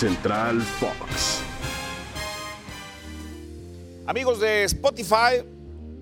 Central Fox. Amigos de Spotify,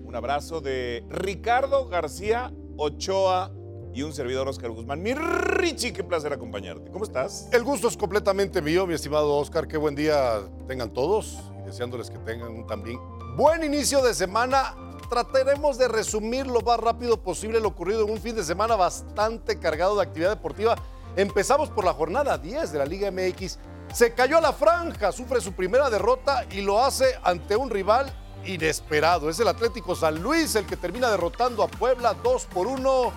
un abrazo de Ricardo García Ochoa y un servidor Oscar Guzmán. Mi Richie, qué placer acompañarte. ¿Cómo estás? El gusto es completamente mío, mi estimado Oscar. Qué buen día tengan todos y deseándoles que tengan un también buen inicio de semana. Trataremos de resumir lo más rápido posible lo ocurrido en un fin de semana bastante cargado de actividad deportiva. Empezamos por la jornada 10 de la Liga MX. Se cayó a la franja, sufre su primera derrota y lo hace ante un rival inesperado. Es el Atlético San Luis el que termina derrotando a Puebla 2 por 1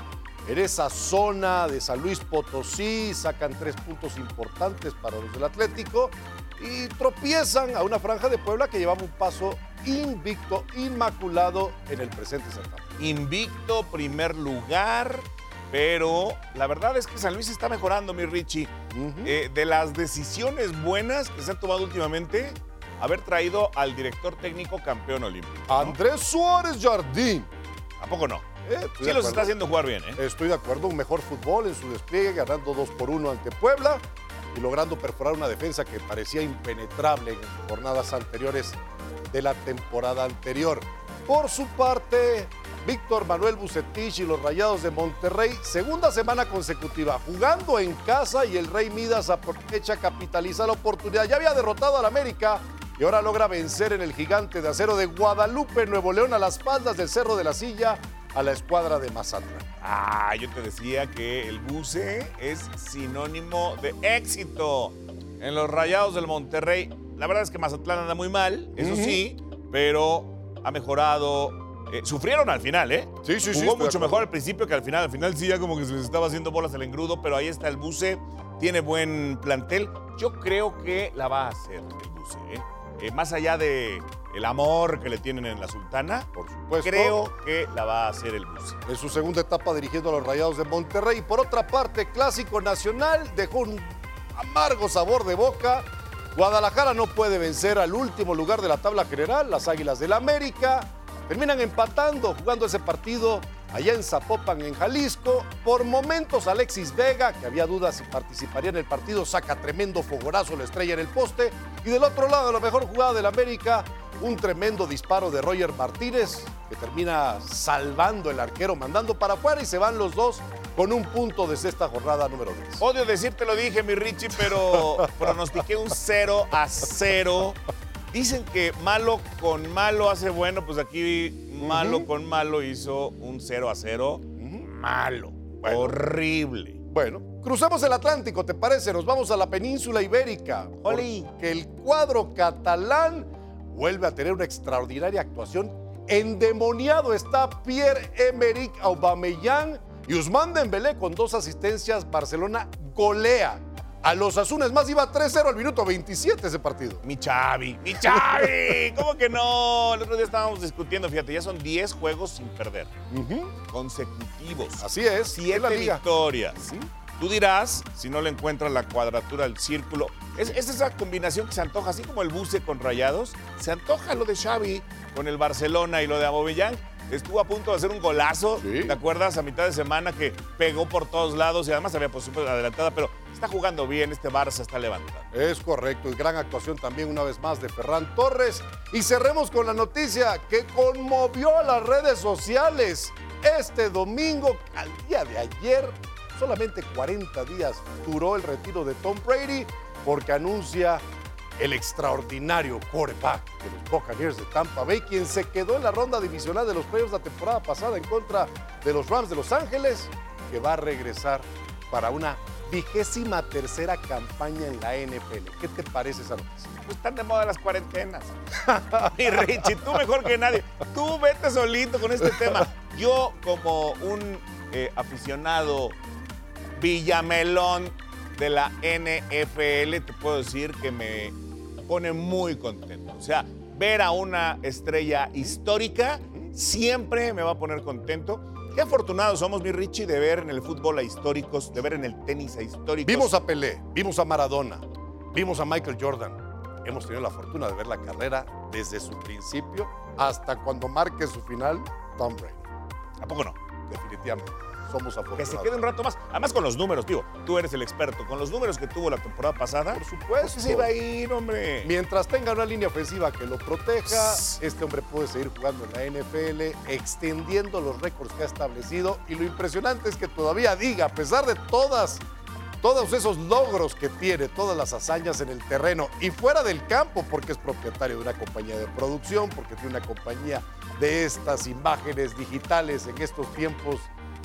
en esa zona de San Luis Potosí. Sacan tres puntos importantes para los del Atlético y tropiezan a una franja de Puebla que llevaba un paso invicto, inmaculado en el presente certamen. Invicto, primer lugar, pero la verdad es que San Luis está mejorando, mi Richie. Eh, de las decisiones buenas que se han tomado últimamente, haber traído al director técnico campeón olímpico. ¿no? Andrés Suárez Jardín. ¿A poco no? Eh, Sí los está haciendo jugar bien, ¿eh? Estoy de acuerdo, un mejor fútbol en su despliegue, ganando 2 por 1 ante Puebla y logrando perforar una defensa que parecía impenetrable en jornadas anteriores de la temporada anterior. Por su parte, Víctor Manuel Bucetich y los Rayados de Monterrey, segunda semana consecutiva, jugando en casa y el Rey Midas aprovecha, capitaliza la oportunidad. Ya había derrotado al América y ahora logra vencer en el gigante de acero de Guadalupe, Nuevo León, a las faldas del Cerro de la Silla, a la escuadra de Mazatlán. Ah, yo te decía que el buce es sinónimo de éxito en los Rayados del Monterrey. La verdad es que Mazatlán anda muy mal, eso sí, pero ha mejorado. Eh, sufrieron al final, ¿eh? Sí, sí, sí, Jugó de mucho mejor al principio que al final. Al final sí, ya como que se les estaba haciendo bolas el engrudo, pero ahí está el buce. Tiene buen plantel. Yo creo que la va a hacer el buce, ¿eh? Eh, más allá de el amor que le tienen en la Sultana, Por supuesto. creo que la va a hacer el buce. en su segunda etapa dirigiendo a los Rayados de Monterrey. Por otra parte, Clásico Nacional dejó un amargo sabor de boca. Guadalajara no puede vencer al último lugar de la tabla general, las Águilas del América. Terminan empatando, jugando ese partido allá en Zapopan, en Jalisco. Por momentos, Alexis Vega, que había dudas si participaría en el partido, saca tremendo fogorazo, la estrella en el poste. Y del otro lado, la mejor jugada del América, un tremendo disparo de Roger Martínez, que termina salvando el arquero, mandando para afuera y se van los dos con un punto desde esta jornada número 10. Odio decirte lo dije, mi Richie, pero pronostiqué un 0 a 0. Dicen que malo con malo hace bueno, pues aquí malo con malo hizo un 0 a 0. Malo, Bueno. horrible. Bueno, crucemos el Atlántico, ¿te parece? Nos vamos a la península ibérica. Oli. Que el cuadro catalán vuelve a tener una extraordinaria actuación. Endemoniado está Pierre-Emerick Aubameyang y Usman Dembélé con dos asistencias. Barcelona golea a los Azunes. Más iba 3-0 al minuto 27 ese partido. Mi Chavi, mi Chavi. ¿Cómo que no? El otro día estábamos discutiendo, fíjate, ya son 10 juegos sin perder, consecutivos. Así es, es Siete la liga. victorias. Tú dirás, si no le encuentras la cuadratura del círculo, es, es esa combinación que se antoja, así como el buce con rayados, se antoja lo de Xavi con el Barcelona y lo de Abobellán. Estuvo a punto de hacer un golazo, Sí. ¿te acuerdas? A mitad de semana que pegó por todos lados y además había posición adelantada, pero está jugando bien, este Barça está levantando. Es correcto, y gran actuación también una vez más de Ferran Torres. Y cerremos con la noticia que conmovió a las redes sociales. Este domingo, al día de ayer, solamente 40 días duró el retiro de Tom Brady porque anuncia el extraordinario quarterback de los Buccaneers de Tampa Bay, quien se quedó en la ronda divisional de los playoffs la temporada pasada en contra de los Rams de Los Ángeles, que va a regresar para una vigésima tercera campaña en la NFL. ¿Qué te parece esa noticia? Pues están de moda las cuarentenas. Mi Richie, tú mejor que nadie. Tú vete solito con este tema. Yo, como un eh, aficionado villamelón de la NFL, te puedo decir que me pone muy contento. O sea, ver a una estrella histórica siempre me va a poner contento. Qué afortunados somos, mi Richie, de ver en el fútbol a históricos, de ver en el tenis a históricos. Vimos a Pelé, vimos a Maradona, vimos a Michael Jordan. Hemos tenido la fortuna de ver la carrera desde su principio hasta cuando marque su final Tom Brady. ¿A poco no? Definitivamente. Somos Que afortunados. se quede un rato más. Además con los números, tío. Tú eres el experto. Con los números que tuvo la temporada pasada. Por supuesto. pues se iba a ir, hombre. Mientras tenga una línea ofensiva que lo proteja, este hombre puede seguir jugando en la NFL, extendiendo los récords que ha establecido. Y lo impresionante es que todavía diga, a pesar de todas, todos esos logros que tiene, todas las hazañas en el terreno y fuera del campo, porque es propietario de una compañía de producción, porque tiene una compañía de estas imágenes digitales en estos tiempos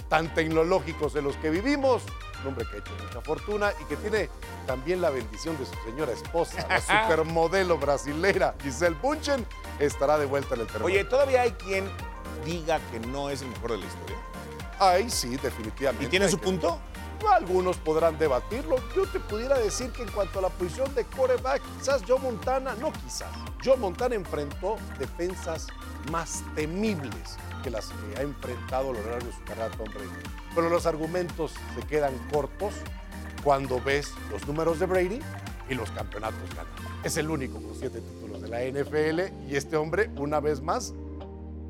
tan tecnológicos en los que vivimos. Un hombre que ha hecho mucha fortuna y que tiene también la bendición de su señora esposa, la supermodelo brasilera Giselle Bunchen, estará de vuelta en el terreno. Oye, todavía hay quien diga que no es el mejor de la historia. ahí sí, definitivamente. ¿Y tiene su punto? Algunos podrán debatirlo. Yo te pudiera decir que en cuanto a la posición de quarterback, quizás Joe Montana, no quizás, Joe Montana enfrentó defensas más temibles que las que ha enfrentado a lo largo de su carrera Tom Brady. Pero los argumentos se quedan cortos cuando ves los números de Brady y los campeonatos ganados. Es el único con siete títulos de la NFL y este hombre, una vez más,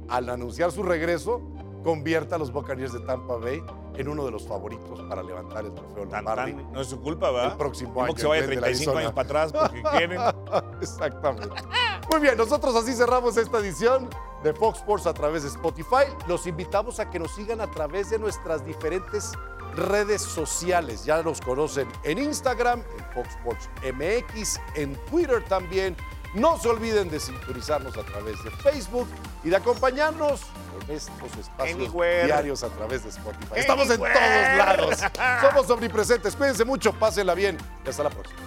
al anunciar su regreso, convierte a los Buccaneers de Tampa Bay en uno de los favoritos para levantar el trofeo Lombardi. no es su culpa, ¿verdad? El próximo Como año, que se vaya en vez de la 35 años para atrás porque quieren. Exactamente. Muy bien, nosotros así cerramos esta edición de Fox Sports a través de Spotify. Los invitamos a que nos sigan a través de nuestras diferentes redes sociales. Ya nos conocen en Instagram, en Fox Sports MX, en Twitter también. No se olviden de sintonizarnos a través de Facebook y de acompañarnos con estos espacios Anywhere. diarios a través de Spotify. Estamos en todos lados. Somos omnipresentes. Cuídense mucho, pásenla bien y hasta la próxima.